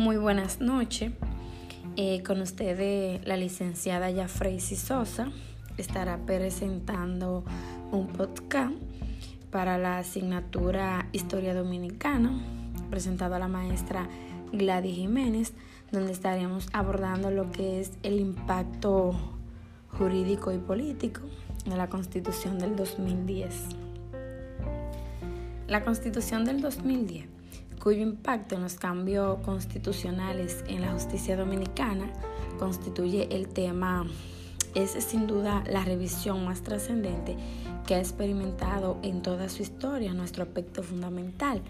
Muy buenas noches. Eh, con ustedes la licenciada Yafreisi Sosa estará presentando un podcast para la asignatura Historia Dominicana, presentado a la maestra Gladys Jiménez, donde estaremos abordando lo que es el impacto jurídico y político de la Constitución del 2010. La Constitución del 2010 cuyo impacto en los cambios constitucionales en la justicia dominicana constituye el tema, es sin duda la revisión más trascendente que ha experimentado en toda su historia nuestro aspecto fundamental,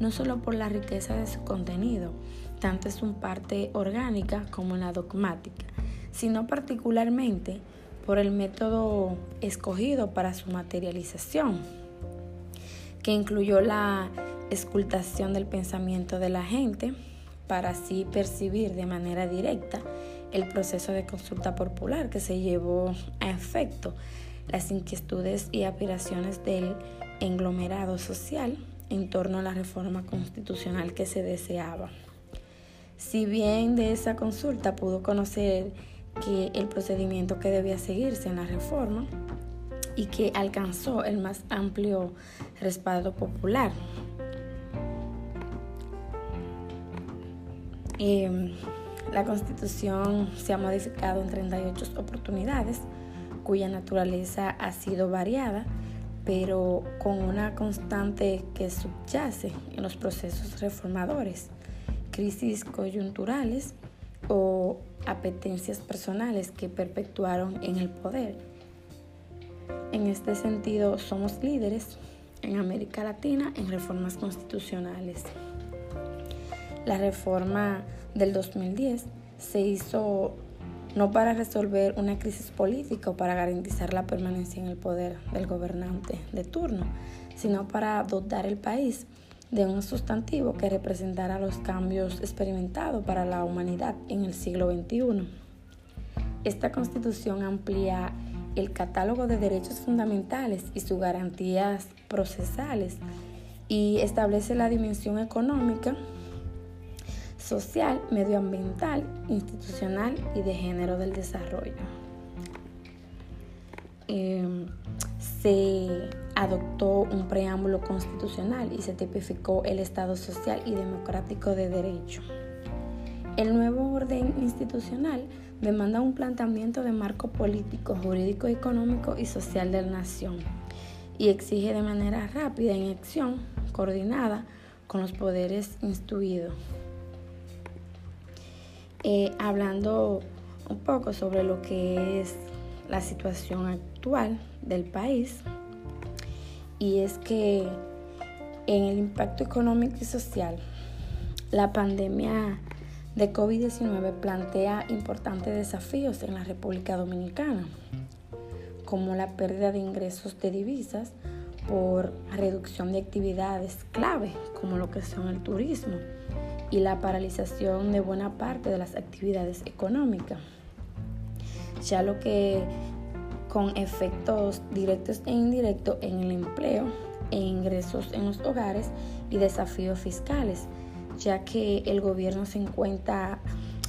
no solo por la riqueza de su contenido, tanto en su parte orgánica como en la dogmática, sino particularmente por el método escogido para su materialización, que incluyó la escultación del pensamiento de la gente para así percibir de manera directa el proceso de consulta popular que se llevó a efecto, las inquietudes y aspiraciones del englomerado social en torno a la reforma constitucional que se deseaba. Si bien de esa consulta pudo conocer que el procedimiento que debía seguirse en la reforma y que alcanzó el más amplio respaldo popular, Em, la Constitución se ha modificado en 38 oportunidades, cuya naturaleza ha sido variada, pero con una constante que subyace en los procesos reformadores, crisis coyunturales o apetencias personales que perpetuaron en el poder. En este sentido, somos líderes en América Latina en reformas constitucionales. La reforma del 2010 se hizo no para resolver una crisis política o para garantizar la permanencia en el poder del gobernante de turno, sino para dotar el país de un sustantivo que representara los cambios experimentados para la humanidad en el siglo XXI. Esta constitución amplía el catálogo de derechos fundamentales y sus garantías procesales y establece la dimensión económica social, medioambiental, institucional y de género del desarrollo. Em, se adoptó un preámbulo constitucional y se tipificó el Estado social y democrático de derecho. El nuevo orden institucional demanda un planteamiento de marco político, jurídico, económico y social de la nación y exige de manera rápida en acción coordinada con los poderes instruidos. Eh, hablando un poco sobre lo que es la situación actual del país y es que en el impacto económico y social la pandemia de COVID-19 plantea importantes desafíos en la República Dominicana, como la pérdida de ingresos de divisas por reducción de actividades clave, como lo que son el turismo, y la paralización de buena parte de las actividades económicas, ya lo que con efectos directos e indirectos en el empleo e ingresos en los hogares y desafíos fiscales, ya que el gobierno se encuentra,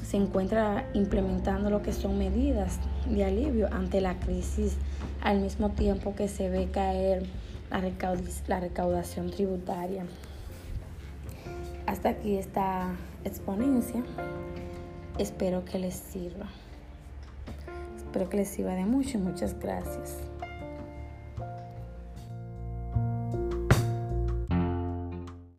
se encuentra implementando lo que son medidas de alivio ante la crisis al mismo tiempo que se ve caer la recaudación tributaria. Hasta aquí esta exponencia. Espero que les sirva. Espero que les sirva de mucho y muchas gracias.